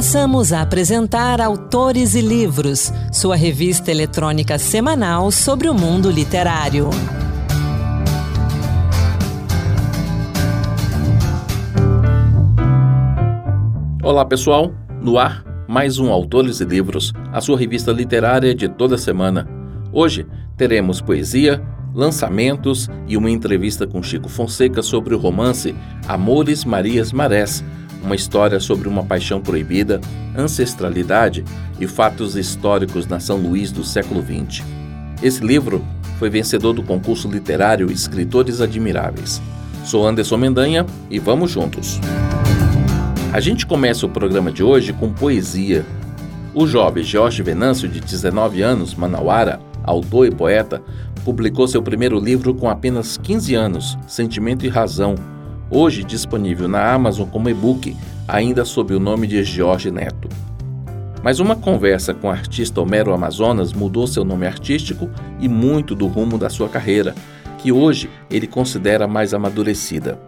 Passamos a apresentar Autores e Livros, sua revista eletrônica semanal sobre o mundo literário. Olá pessoal, no ar mais um Autores e Livros, a sua revista literária de toda semana. Hoje teremos poesia, lançamentos e uma entrevista com Chico Fonseca sobre o romance Amores Marias Marés, uma história sobre uma paixão proibida, ancestralidade e fatos históricos na São Luís do século XX. Esse livro foi vencedor do concurso literário Escritores Admiráveis. Sou Anderson Mendanha e vamos juntos. A gente começa o programa de hoje com poesia. O jovem Jorge Venâncio, de 19 anos, manauara, autor e poeta, publicou seu primeiro livro com apenas 15 anos, Sentimento e Razão, hoje disponível na Amazon como e-book, ainda sob o nome de Jorge Neto. Mas uma conversa com o artista Homero Amazonas mudou seu nome artístico e muito do rumo da sua carreira, que hoje ele considera mais amadurecida.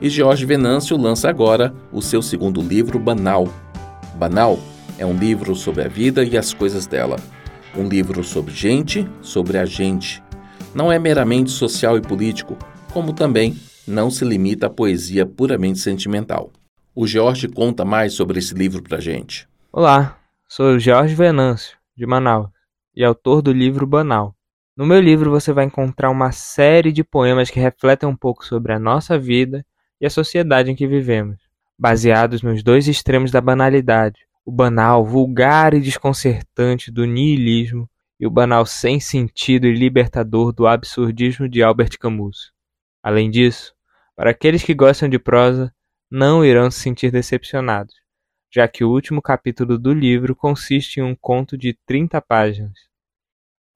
E Jorge Venâncio lança agora o seu segundo livro, Banal. Banal é um livro sobre a vida e as coisas dela. Um livro sobre gente, sobre a gente. Não é meramente social e político, como também não se limita à poesia puramente sentimental. O Jorge conta mais sobre esse livro pra gente. Olá, sou o Jorge Venâncio, de Manaus, e autor do livro Banal. No meu livro você vai encontrar uma série de poemas que refletem um pouco sobre a nossa vida e a sociedade em que vivemos, baseados nos dois extremos da banalidade, o banal, vulgar e desconcertante do niilismo e o banal sem sentido e libertador do absurdismo de Albert Camus. Além disso, para aqueles que gostam de prosa, não irão se sentir decepcionados, já que o último capítulo do livro consiste em um conto de 30 páginas.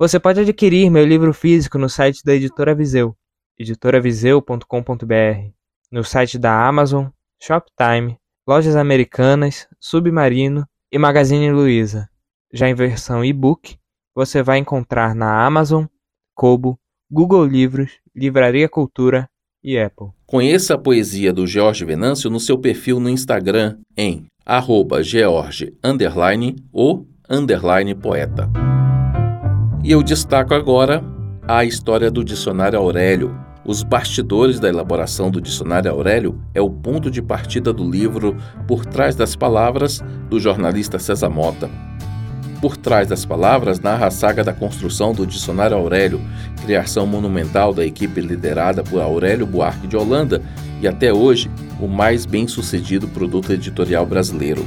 Você pode adquirir meu livro físico no site da editora Viseu, editoraviseu.com.br, no site da Amazon, Shoptime, Lojas Americanas, Submarino e Magazine Luiza. Já em versão e-book, você vai encontrar na Amazon, Kobo, Google Livros, Livraria Cultura e Apple. Conheça a poesia do George Venâncio no seu perfil no Instagram em arroba george underline ou underline poeta. E eu destaco agora a história do Dicionário Aurélio. Os bastidores da elaboração do Dicionário Aurélio é o ponto de partida do livro Por Trás das Palavras, do jornalista César Mota. Por trás das palavras narra a saga da construção do Dicionário Aurélio, criação monumental da equipe liderada por Aurélio Buarque de Holanda e até hoje o mais bem-sucedido produto editorial brasileiro.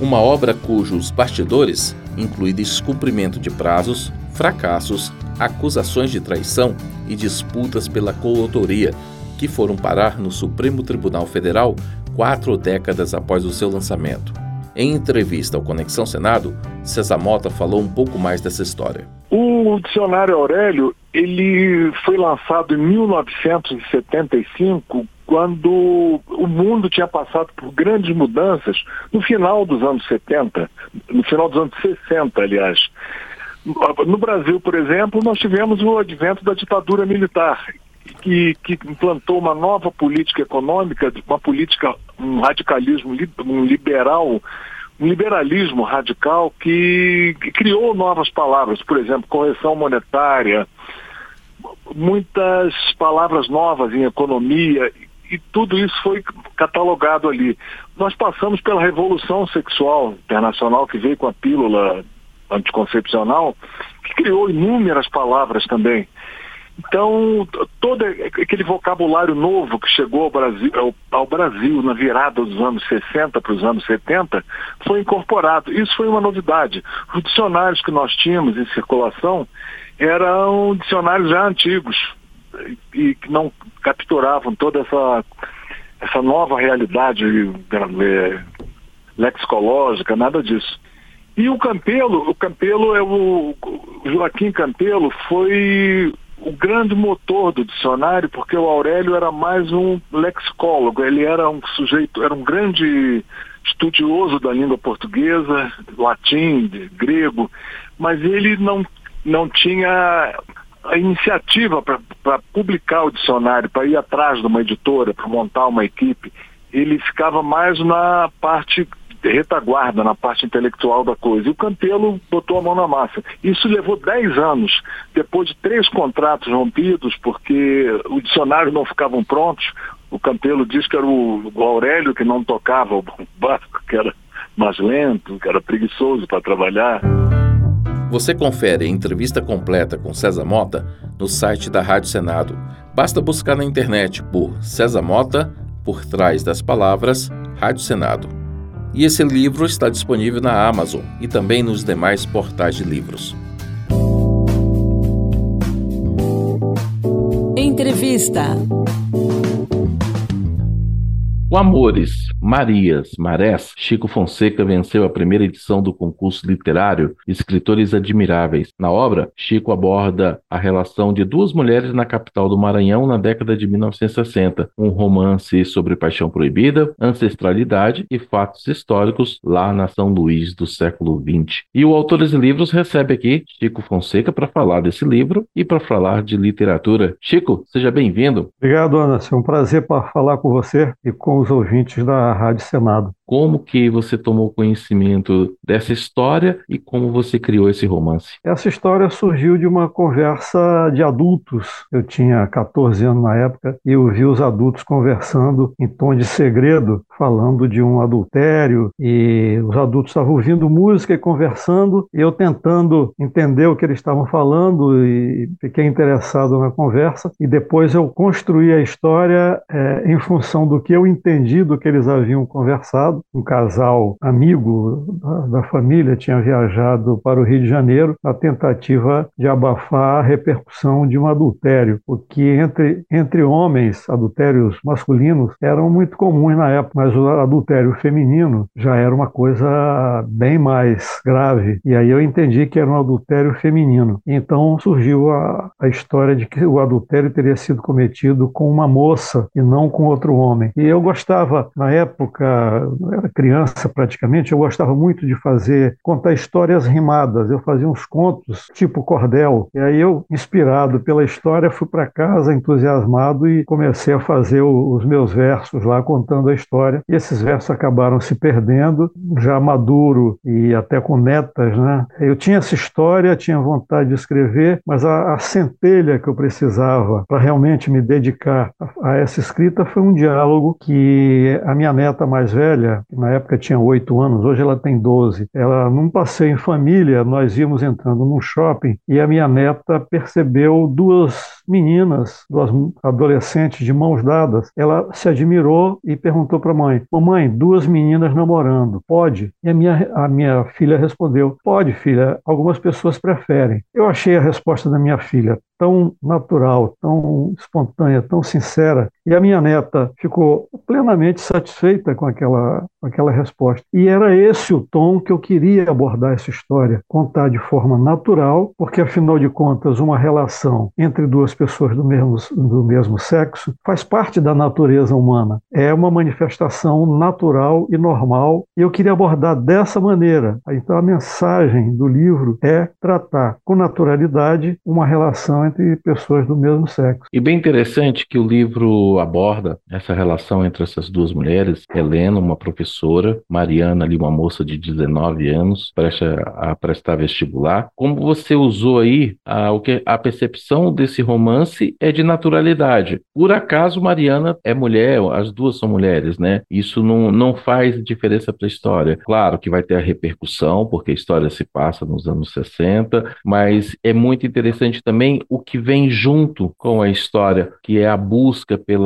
Uma obra cujos bastidores incluem descumprimento de prazos, fracassos, acusações de traição e disputas pela coautoria, que foram parar no Supremo Tribunal Federal quatro décadas após o seu lançamento. Em entrevista ao Conexão Senado, César Mota falou um pouco mais dessa história. O dicionário Aurélio, ele foi lançado em 1975, quando o mundo tinha passado por grandes mudanças no final dos anos 70, no final dos anos 60, aliás. No Brasil, por exemplo, nós tivemos o advento da ditadura militar, que, que, implantou uma nova política econômica, uma política, um radicalismo, um liberal, um liberalismo radical que, que criou novas palavras, por exemplo, correção monetária, muitas palavras novas em economia, e tudo isso foi catalogado ali. Nós passamos pela Revolução Sexual Internacional, que veio com a pílula anticoncepcional, que criou inúmeras palavras também. Então, todo aquele vocabulário novo que chegou ao Brasil, ao, ao Brasil na virada dos anos 60 para os anos 70 foi incorporado. Isso foi uma novidade. Os dicionários que nós tínhamos em circulação eram dicionários já antigos e que não capturavam toda essa, essa nova realidade é, lexicológica, nada disso. E o Campelo, o Campelo é o, o Joaquim Campelo foi o grande motor do dicionário, porque o Aurélio era mais um lexicólogo, ele era um sujeito, era um grande estudioso da língua portuguesa, latim, grego, mas ele não, não tinha a iniciativa para publicar o dicionário, para ir atrás de uma editora, para montar uma equipe. Ele ficava mais na parte retaguarda na parte intelectual da coisa. E o Campelo botou a mão na massa. Isso levou 10 anos, depois de três contratos rompidos, porque os dicionários não ficavam prontos. O Campelo diz que era o Aurélio que não tocava o barco, que era mais lento, que era preguiçoso para trabalhar. Você confere a entrevista completa com César Mota no site da Rádio Senado. Basta buscar na internet por César Mota, por trás das palavras, Rádio Senado. E esse livro está disponível na Amazon e também nos demais portais de livros. Entrevista. Com Amores, Marias, Marés, Chico Fonseca venceu a primeira edição do concurso literário Escritores Admiráveis. Na obra, Chico aborda a relação de duas mulheres na capital do Maranhão na década de 1960, um romance sobre paixão proibida, ancestralidade e fatos históricos lá na São Luís do século XX. E o Autores e Livros recebe aqui Chico Fonseca para falar desse livro e para falar de literatura. Chico, seja bem-vindo. Obrigado, Ana. É um prazer falar com você e com com os ouvintes da Rádio Senado. Como que você tomou conhecimento dessa história e como você criou esse romance? Essa história surgiu de uma conversa de adultos. Eu tinha 14 anos na época e eu vi os adultos conversando em tom de segredo, falando de um adultério e os adultos estavam ouvindo música e conversando e eu tentando entender o que eles estavam falando e fiquei interessado na conversa e depois eu construí a história é, em função do que eu entendi do que eles haviam conversado um casal amigo da, família tinha viajado para o Rio de Janeiro na tentativa de abafar a repercussão de um adultério, porque entre, entre homens, adultérios masculinos eram muito comuns na época, mas o adultério feminino já era uma coisa bem mais grave. E aí eu entendi que era um adultério feminino. Então surgiu a, a história de que o adultério teria sido cometido com uma moça e não com outro homem. E eu gostava, na época, eu era criança praticamente, eu gostava muito de fazer, contar histórias rimadas. Eu fazia uns contos tipo cordel. E aí eu, inspirado pela história, fui para casa entusiasmado e comecei a fazer o, os meus versos lá contando a história. E esses versos acabaram se perdendo, já maduro e até com metas, né? Eu tinha essa história, tinha vontade de escrever, mas a, a centelha que eu precisava para realmente me dedicar a, a essa escrita foi um diálogo que a minha neta mais velha, que na época tinha oito anos, hoje ela tem doze. Ela, num passeio em família, nós íamos entrando num shopping e a minha neta percebeu duas meninas, duas adolescentes de mãos dadas. Ela se admirou e perguntou para a mãe: Mamãe, duas meninas namorando, pode? E a minha, a minha filha respondeu: Pode, filha, algumas pessoas preferem. Eu achei a resposta da minha filha tão natural, tão espontânea, tão sincera. E a minha neta ficou plenamente satisfeita com aquela, com aquela resposta. E era esse o tom que eu queria abordar essa história, contar de forma natural, porque afinal de contas, uma relação entre duas pessoas do mesmo, do mesmo sexo faz parte da natureza humana. É uma manifestação natural e normal. E eu queria abordar dessa maneira. Então a mensagem do livro é tratar com naturalidade uma relação entre pessoas do mesmo sexo. E bem interessante que o livro aborda essa relação entre essas duas mulheres, Helena, uma professora, Mariana, ali, uma moça de 19 anos, presta a prestar vestibular. Como você usou aí, a, o que, a percepção desse romance é de naturalidade. Por acaso, Mariana é mulher, as duas são mulheres, né? Isso não, não faz diferença para a história. Claro que vai ter a repercussão, porque a história se passa nos anos 60, mas é muito interessante também o que vem junto com a história, que é a busca pela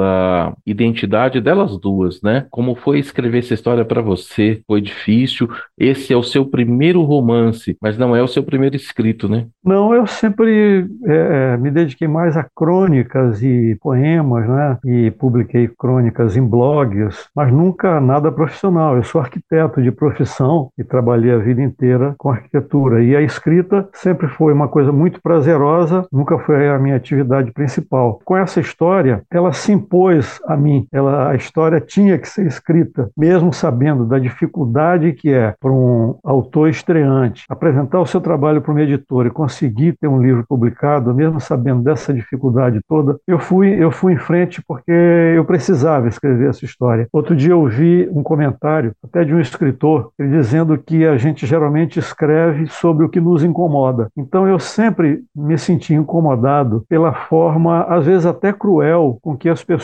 identidade delas duas, né? Como foi escrever essa história para você? Foi difícil? Esse é o seu primeiro romance, mas não é o seu primeiro escrito, né? Não, eu sempre é, é me dediquei mais a crônicas e poemas, né? E publiquei crônicas em blogs, mas nunca nada profissional. Eu sou arquiteto de profissão e trabalhei a vida inteira com arquitetura. E a escrita sempre foi uma coisa muito prazerosa, nunca foi a minha atividade principal. Com essa história, ela se impôs a mim. Ela, a história tinha que ser escrita, mesmo sabendo da dificuldade que é para um autor estreante apresentar o seu trabalho para uma editora e conseguir ter um livro publicado, mesmo sabendo dessa dificuldade toda. Eu fui, eu fui em frente porque eu precisava escrever essa história. Outro dia eu vi um comentário, até de um escritor, ele dizendo que a gente geralmente escreve sobre o que nos incomoda. Então eu sempre me senti incomodado pela forma, às vezes até cruel, com que as pessoas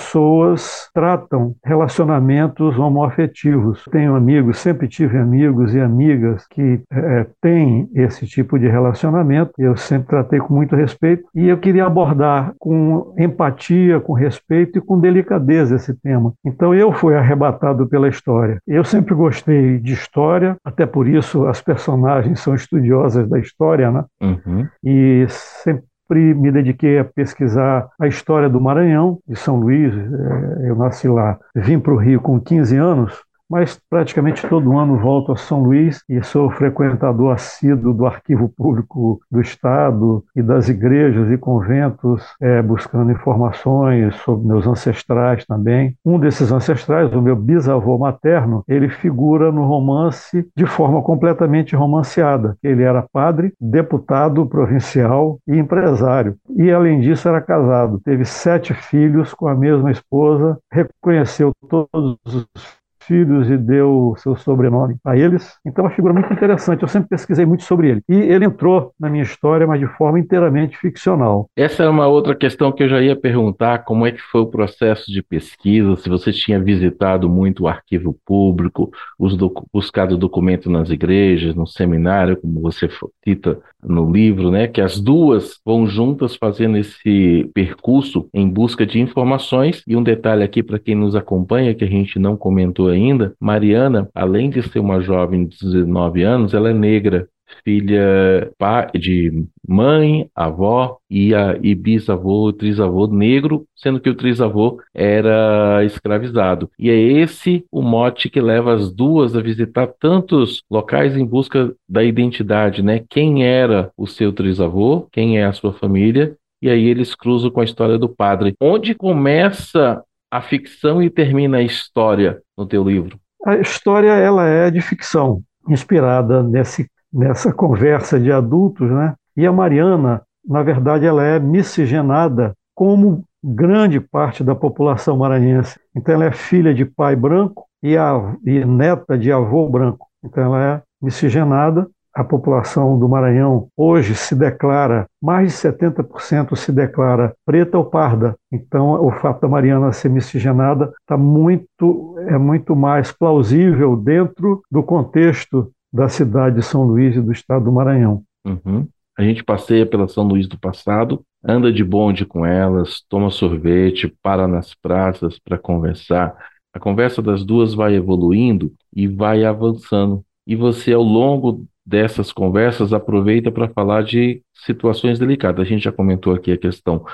tratam relacionamentos homoafetivos. Tenho amigos, sempre tive amigos e amigas que é, têm esse tipo de relacionamento, eu sempre tratei com muito respeito, e eu queria abordar com empatia, com respeito e com delicadeza esse tema. Então eu fui arrebatado pela história. Eu sempre gostei de história, até por isso as personagens são estudiosas da história, né? Uhum. E sempre me dediquei a pesquisar a história do Maranhão, de São Luís. É, eu nasci lá, vim para o Rio com 15 anos, mas praticamente todo ano volto a São Luís e sou frequentador assíduo do Arquivo Público do Estado e das igrejas e conventos, é, buscando informações sobre meus ancestrais também. Um desses ancestrais, o meu bisavô materno, ele figura no romance de forma completamente romanceada. Ele era padre, deputado provincial e empresário. E, além disso, era casado. Teve sete filhos com a mesma esposa, reconheceu todos os filhos e deu seu sobrenome a eles. Então, é uma figura muito interessante. Eu sempre pesquisei muito sobre ele. E ele entrou na minha história, mas de forma inteiramente ficcional. Essa é uma outra questão que eu já ia perguntar: como é que foi o processo de pesquisa? Se você tinha visitado muito o arquivo público, docu buscado documento nas igrejas, no seminário, como você cita no livro, né? Que as duas vão juntas fazendo esse percurso em busca de informações. E um detalhe aqui para quem nos acompanha que a gente não comentou ainda, Mariana, além de ser uma jovem de 19 anos, ela é negra, filha de mãe, avó e, a, e bisavô, trisavô negro, sendo que o trisavô era escravizado. E é esse o mote que leva as duas a visitar tantos locais em busca da identidade, né? Quem era o seu trisavô, quem é a sua família, e aí eles cruzam com a história do padre. Onde começa a ficção e termina a história no teu livro? A história ela é de ficção, inspirada nesse, nessa conversa de adultos, né? E a Mariana, na verdade, ela é miscigenada como grande parte da população maranhense. Então ela é filha de pai branco e, a, e neta de avô branco. Então ela é miscigenada a população do Maranhão hoje se declara, mais de 70% se declara preta ou parda. Então, o fato da Mariana ser miscigenada está muito, é muito mais plausível dentro do contexto da cidade de São Luís e do estado do Maranhão. Uhum. A gente passeia pela São Luís do passado, anda de bonde com elas, toma sorvete, para nas praças para conversar. A conversa das duas vai evoluindo e vai avançando. E você, ao longo dessas conversas aproveita para falar de situações delicadas. A gente já comentou aqui a questão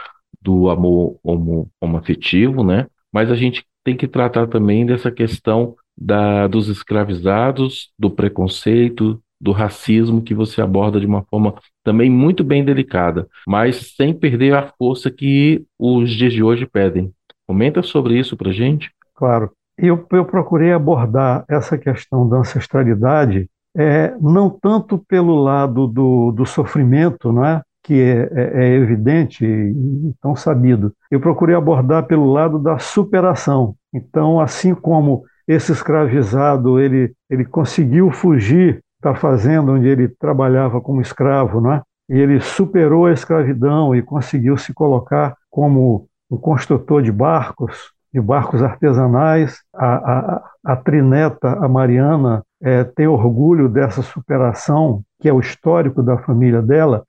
do amor homo, homoafetivo, né? Mas a gente tem que tratar também dessa questão da, dos escravizados, do preconceito, do racismo que você aborda de uma forma também muito bem delicada, mas sem perder a força que os dias de hoje pedem. Comenta sobre isso para gente. Claro. Eu, eu procurei abordar essa questão da ancestralidade é, não tanto pelo lado do, do sofrimento, não é? que é, é, é evidente e tão sabido. Eu procurei abordar pelo lado da superação. Então, assim como esse escravizado ele, ele conseguiu fugir da fazenda onde ele trabalhava como escravo, né? e ele superou a escravidão e conseguiu se colocar como um construtor de barcos, de barcos artesanais. A, a, a Trineta, a Mariana, é, tem orgulho dessa superação, que é o histórico da família dela.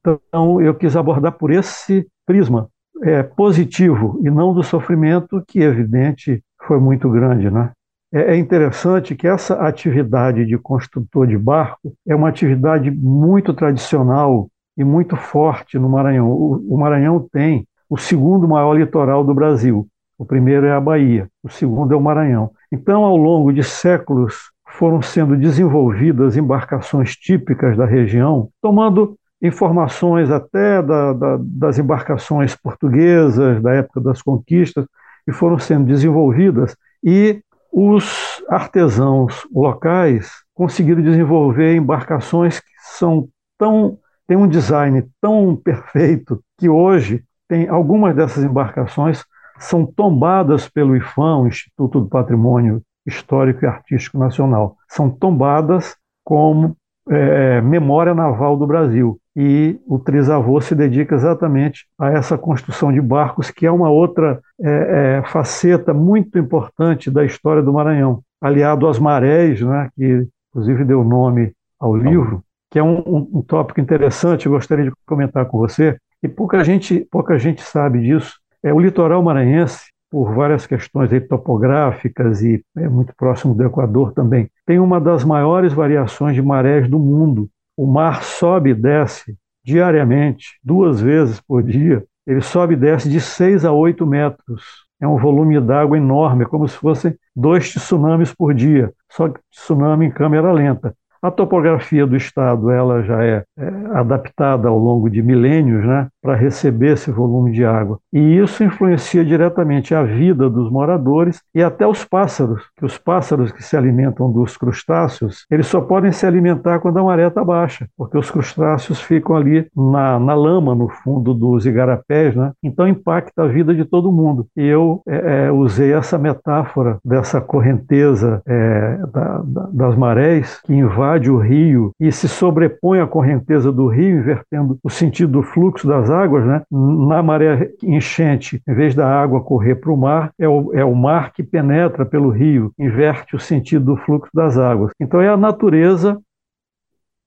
Então, eu quis abordar por esse prisma é, positivo e não do sofrimento, que, evidente, foi muito grande. Né? É, é interessante que essa atividade de construtor de barco é uma atividade muito tradicional e muito forte no Maranhão. O, o Maranhão tem o segundo maior litoral do Brasil. O primeiro é a Bahia, o segundo é o Maranhão. Então, ao longo de séculos, foram sendo desenvolvidas embarcações típicas da região, tomando informações até da, da, das embarcações portuguesas, da época das conquistas, que foram sendo desenvolvidas e os artesãos locais conseguiram desenvolver embarcações que são tão têm um design tão perfeito que hoje tem algumas dessas embarcações são tombadas pelo IFAM, Instituto do Patrimônio Histórico e Artístico Nacional. São tombadas como é, memória naval do Brasil. E o trisavô se dedica exatamente a essa construção de barcos, que é uma outra é, é, faceta muito importante da história do Maranhão, aliado às marés, né, que inclusive deu nome ao livro, que é um, um, um tópico interessante, eu gostaria de comentar com você, e pouca gente, pouca gente sabe disso. É, o litoral maranhense por várias questões topográficas e é muito próximo do Equador também. Tem uma das maiores variações de marés do mundo. O mar sobe e desce diariamente, duas vezes por dia. Ele sobe e desce de 6 a 8 metros. É um volume d'água enorme, é como se fossem dois tsunamis por dia, só que tsunami em câmera lenta. A topografia do estado ela já é, é adaptada ao longo de milênios né, para receber esse volume de água. E isso influencia diretamente a vida dos moradores e até os pássaros, que os pássaros que se alimentam dos crustáceos, eles só podem se alimentar quando a maré está baixa, porque os crustáceos ficam ali na, na lama, no fundo dos igarapés, né? então impacta a vida de todo mundo. E eu é, é, usei essa metáfora dessa correnteza é, da, da, das marés que invade o rio e se sobrepõe à correnteza do rio, invertendo o sentido do fluxo das águas, né? na maré enchente, em vez da água correr para o mar, é o, é o mar que penetra pelo rio, inverte o sentido do fluxo das águas. Então é a natureza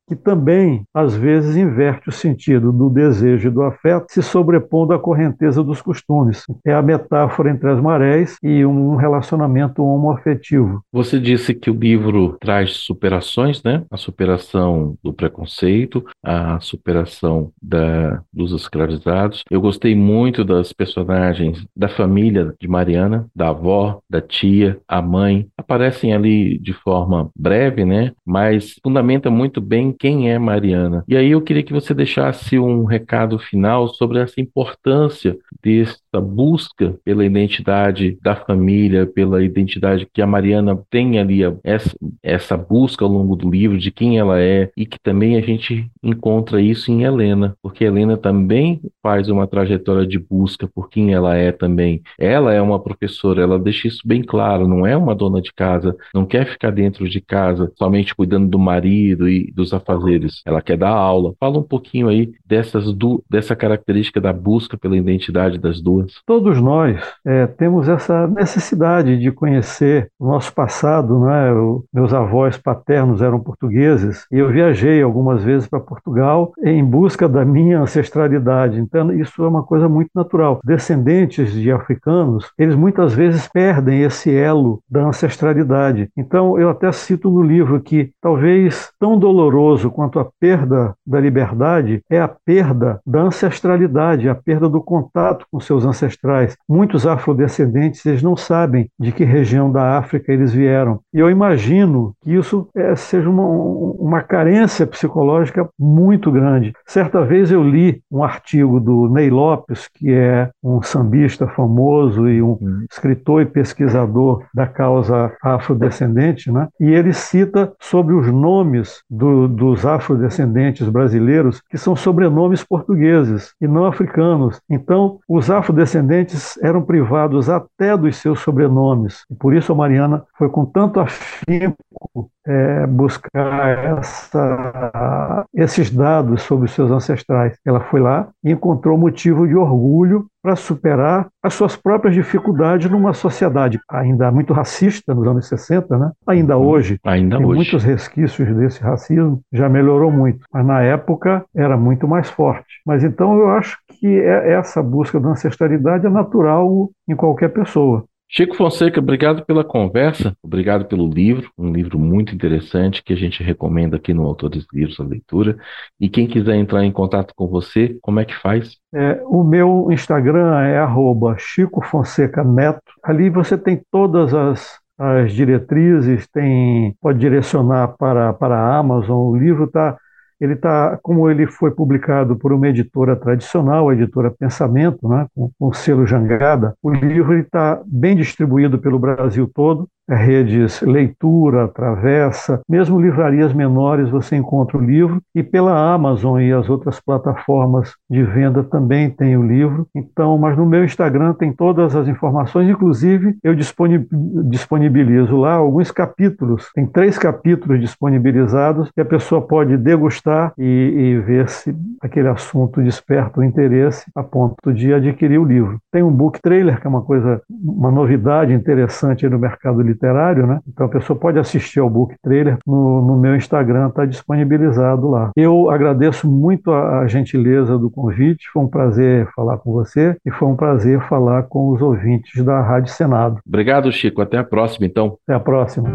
que também, às vezes, inverte o sentido do desejo e do afeto, se sobrepondo à correnteza dos costumes. É a metáfora entre as marés e um relacionamento homoafetivo. Você disse que o livro traz superações, né? A superação do preconceito, a superação da, dos escravizados. Eu gostei muito das personagens da família de Mariana, da avó, da tia, a mãe. Aparecem ali de forma breve, né? Mas fundamenta muito bem quem é Mariana. E aí eu queria que você deixasse um recado final sobre essa importância dessa busca pela identidade da família, pela identidade que a Mariana tem ali, essa, essa busca ao longo do livro de quem ela é, e que também a gente encontra isso em Helena, porque Helena também faz uma trajetória de busca por quem ela é também. Ela é uma professora, ela deixa isso bem claro, não é uma dona de casa, não quer ficar dentro de casa somente cuidando do marido e dos afazeres afazeres, ela quer dar aula. Fala um pouquinho aí dessas du dessa característica da busca pela identidade das duas. Todos nós é, temos essa necessidade de conhecer o nosso passado, né? O, meus avós paternos eram portugueses e eu viajei algumas vezes para Portugal em busca da minha ancestralidade. Então isso é uma coisa muito natural. Descendentes de africanos, eles muitas vezes perdem esse elo da ancestralidade. Então eu até cito no livro que talvez tão doloroso doloroso quanto a perda da liberdade é a perda da ancestralidade, a perda do contato com seus ancestrais. Muitos afrodescendentes eles não sabem de que região da África eles vieram. E eu imagino que isso é, seja uma, uma carência psicológica muito grande. Certa vez eu li um artigo do Ney Lopes, que é um sambista famoso e um uhum. escritor e pesquisador da causa afrodescendente, né? e ele cita sobre os nomes do, do dos afrodescendentes brasileiros que são sobrenomes portugueses e não africanos. Então, os afrodescendentes eram privados até dos seus sobrenomes. E por isso a Mariana foi com tanto afinco é, buscar essa, esses dados sobre os seus ancestrais. Ela foi lá e encontrou motivo de orgulho para superar as suas próprias dificuldades numa sociedade ainda muito racista nos anos 60, né? ainda uhum. hoje. Ainda tem hoje. muitos resquícios desse racismo, já melhorou muito, mas na época era muito mais forte. Mas então eu acho que é, essa busca da ancestralidade é natural em qualquer pessoa. Chico Fonseca, obrigado pela conversa, obrigado pelo livro, um livro muito interessante que a gente recomenda aqui no Autores Livros a leitura. E quem quiser entrar em contato com você, como é que faz? É, o meu Instagram é arroba Chico Fonseca Neto. Ali você tem todas as, as diretrizes, tem, pode direcionar para, para a Amazon. O livro está ele está, como ele foi publicado por uma editora tradicional, a editora Pensamento, né, com, com selo Jangada, o livro está bem distribuído pelo Brasil todo, redes Leitura, Travessa, mesmo livrarias menores você encontra o livro e pela Amazon e as outras plataformas de venda também tem o livro. Então, mas no meu Instagram tem todas as informações, inclusive eu disponibilizo lá alguns capítulos. Tem três capítulos disponibilizados que a pessoa pode degustar e, e ver se aquele assunto desperta o interesse a ponto de adquirir o livro. Tem um book trailer que é uma coisa, uma novidade interessante no mercado literário literário, né? Então a pessoa pode assistir ao book trailer no, no meu Instagram, está disponibilizado lá. Eu agradeço muito a, a, gentileza do convite, foi um prazer falar com você e foi um prazer falar com os ouvintes da Rádio Senado. Obrigado, Chico. Até a próxima, então. Até a próxima.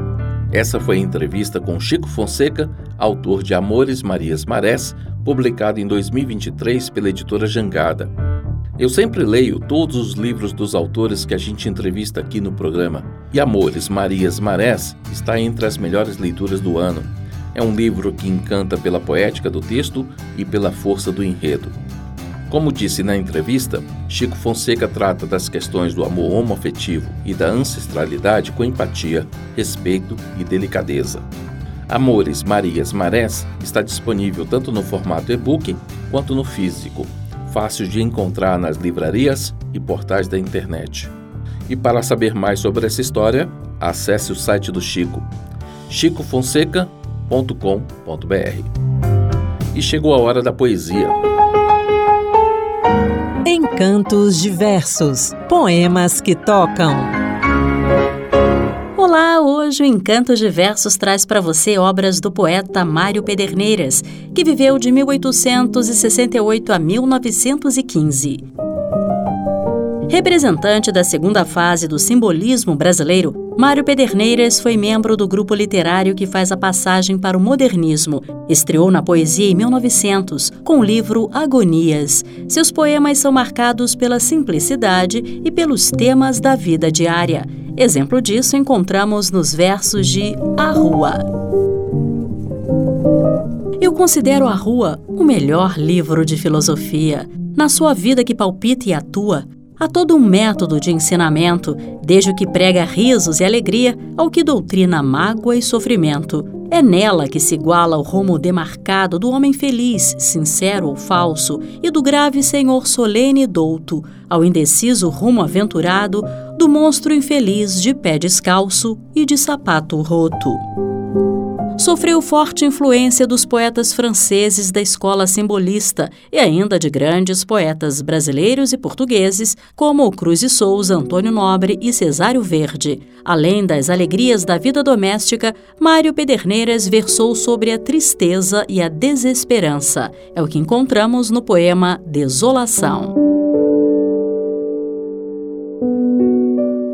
Essa foi a entrevista com Chico Fonseca, autor de Amores Marias Marés, publicado em 2023 pela editora Jangada. Eu sempre leio todos os livros dos autores que a gente entrevista aqui no programa. E Amores, Marias, Marés está entre as melhores leituras do ano. É um livro que encanta pela poética do texto e pela força do enredo. Como disse na entrevista, Chico Fonseca trata das questões do amor homoafetivo e da ancestralidade com empatia, respeito e delicadeza. Amores, Marias, Marés está disponível tanto no formato e-book quanto no físico fácil de encontrar nas livrarias e portais da internet. E para saber mais sobre essa história, acesse o site do Chico, chicofonseca.com.br. E chegou a hora da poesia. Encantos diversos, poemas que tocam. Olá, hoje o Encanto de Versos traz para você obras do poeta Mário Pederneiras, que viveu de 1868 a 1915. Representante da segunda fase do simbolismo brasileiro, Mário Pederneiras foi membro do grupo literário que faz a passagem para o modernismo. Estreou na poesia em 1900 com o livro Agonias. Seus poemas são marcados pela simplicidade e pelos temas da vida diária. Exemplo disso encontramos nos versos de A Rua. Eu considero A Rua o melhor livro de filosofia. Na sua vida que palpita e atua, há todo um método de ensinamento, desde o que prega risos e alegria ao que doutrina mágoa e sofrimento. É nela que se iguala o rumo demarcado do homem feliz, sincero ou falso, e do grave senhor solene e douto, ao indeciso rumo aventurado do monstro infeliz de pé descalço e de sapato roto sofreu forte influência dos poetas franceses da escola simbolista e ainda de grandes poetas brasileiros e portugueses, como Cruz e Souza, Antônio Nobre e Cesário Verde. Além das alegrias da vida doméstica, Mário Pederneiras versou sobre a tristeza e a desesperança. É o que encontramos no poema Desolação.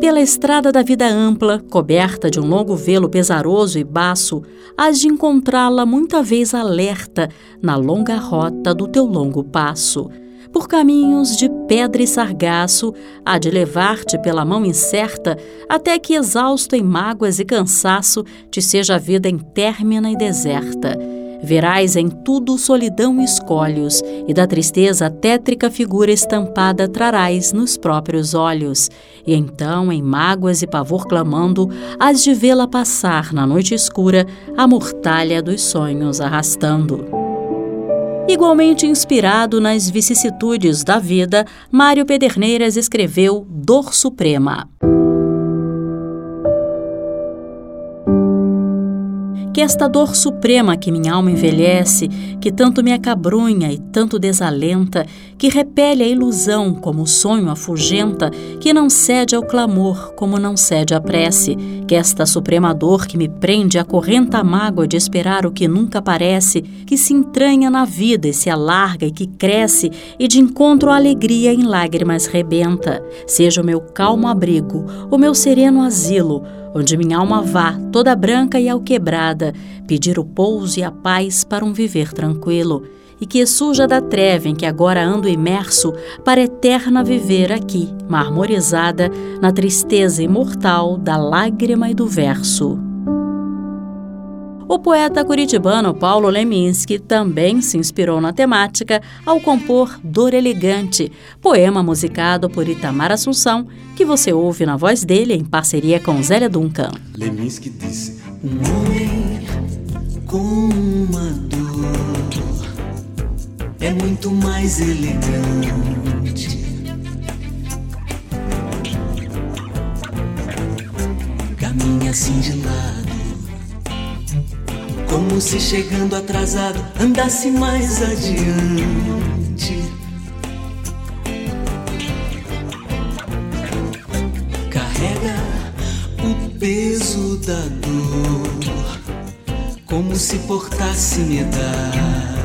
Pela estrada da vida ampla, coberta de um longo velo pesaroso e baço, hás de encontrá-la muita vez alerta na longa rota do teu longo passo. Por caminhos de pedra e sargaço, há de levar-te pela mão incerta, até que, exausto em mágoas e cansaço, te seja a vida intermina e deserta Verás em tudo solidão e escolhos, e da tristeza tétrica figura estampada trarás nos próprios olhos. E então, em mágoas e pavor clamando, hás de vê-la passar na noite escura, a mortalha dos sonhos arrastando. Igualmente inspirado nas vicissitudes da vida, Mário Pederneiras escreveu Dor Suprema. Que esta dor suprema que minha alma envelhece, que tanto me acabrunha e tanto desalenta, que repele a ilusão como o sonho afugenta, que não cede ao clamor como não cede à prece, que esta suprema dor que me prende acorrenta a mágoa de esperar o que nunca aparece, que se entranha na vida e se alarga e que cresce, e de encontro a alegria em lágrimas rebenta, seja o meu calmo abrigo, o meu sereno asilo, onde minha alma vá, toda branca e alquebrada, pedir o pouso e a paz para um viver tranquilo, e que suja da treva em que agora ando imerso, para eterna viver aqui, marmorizada na tristeza imortal da lágrima e do verso. O poeta curitibano Paulo Leminski também se inspirou na temática ao compor Dor Elegante, poema musicado por Itamar Assunção, que você ouve na voz dele em parceria com Zélia Duncan. Leminski disse: Um homem com uma dor é muito mais elegante. Caminha assim de lado como se chegando atrasado andasse mais adiante. Carrega o peso da dor, como se portasse medalhas.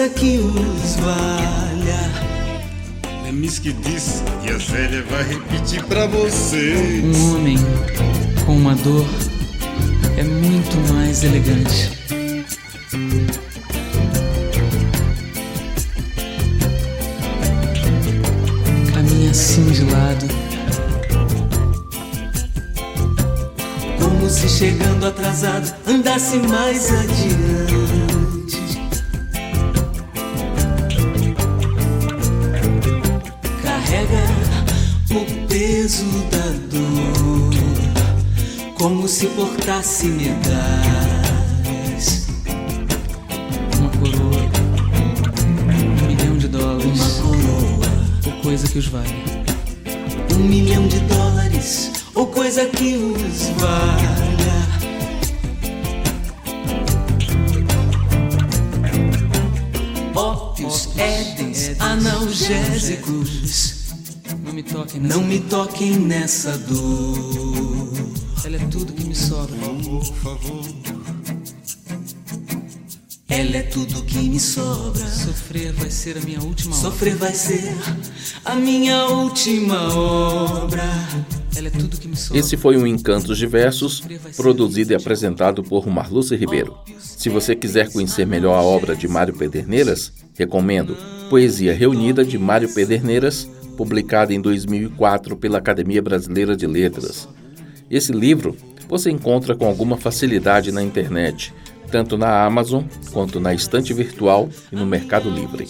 Coisa que os valha. É Miss que diz e a Zélia vai repetir pra vocês. Um homem com uma dor é muito mais elegante. Caminha assim de lado. Como se chegando atrasado andasse mais adiante. Se portasse medalhas. Uma coroa, um milhão de dólares. Uma coroa, ou coisa que os vale. Um milhão de dólares, ou coisa que os valha. Ópios, édens, analgésicos não me toquem nessa, Não me toquem nessa dor. Ela é tudo Por favor. Ela é tudo que me sobra. Sofrer vai ser a minha última obra. Sofrer vai ser a minha última obra. Ela é tudo que me sobra. Esse foi um Encantos Diversos, produzido e apresentado por Marluce Ribeiro. Se você quiser conhecer melhor a obra de Mário Pederneiras, recomendo Poesia Reunida de Mário Pederneiras, publicada em 2004 pela Academia Brasileira de Letras. Esse livro você encontra com alguma facilidade na internet, tanto na Amazon quanto na estante virtual e no Mercado Livre.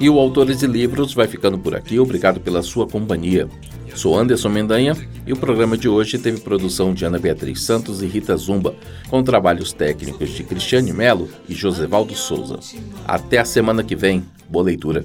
E o Autores de Livros vai ficando por aqui. Obrigado pela sua companhia. Sou Anderson Mendanha e o programa de hoje teve produção de Ana Beatriz Santos e Rita Zumba, com trabalhos técnicos de Cristiane Melo e Josevaldo Souza. Até a semana que vem. Boa leitura.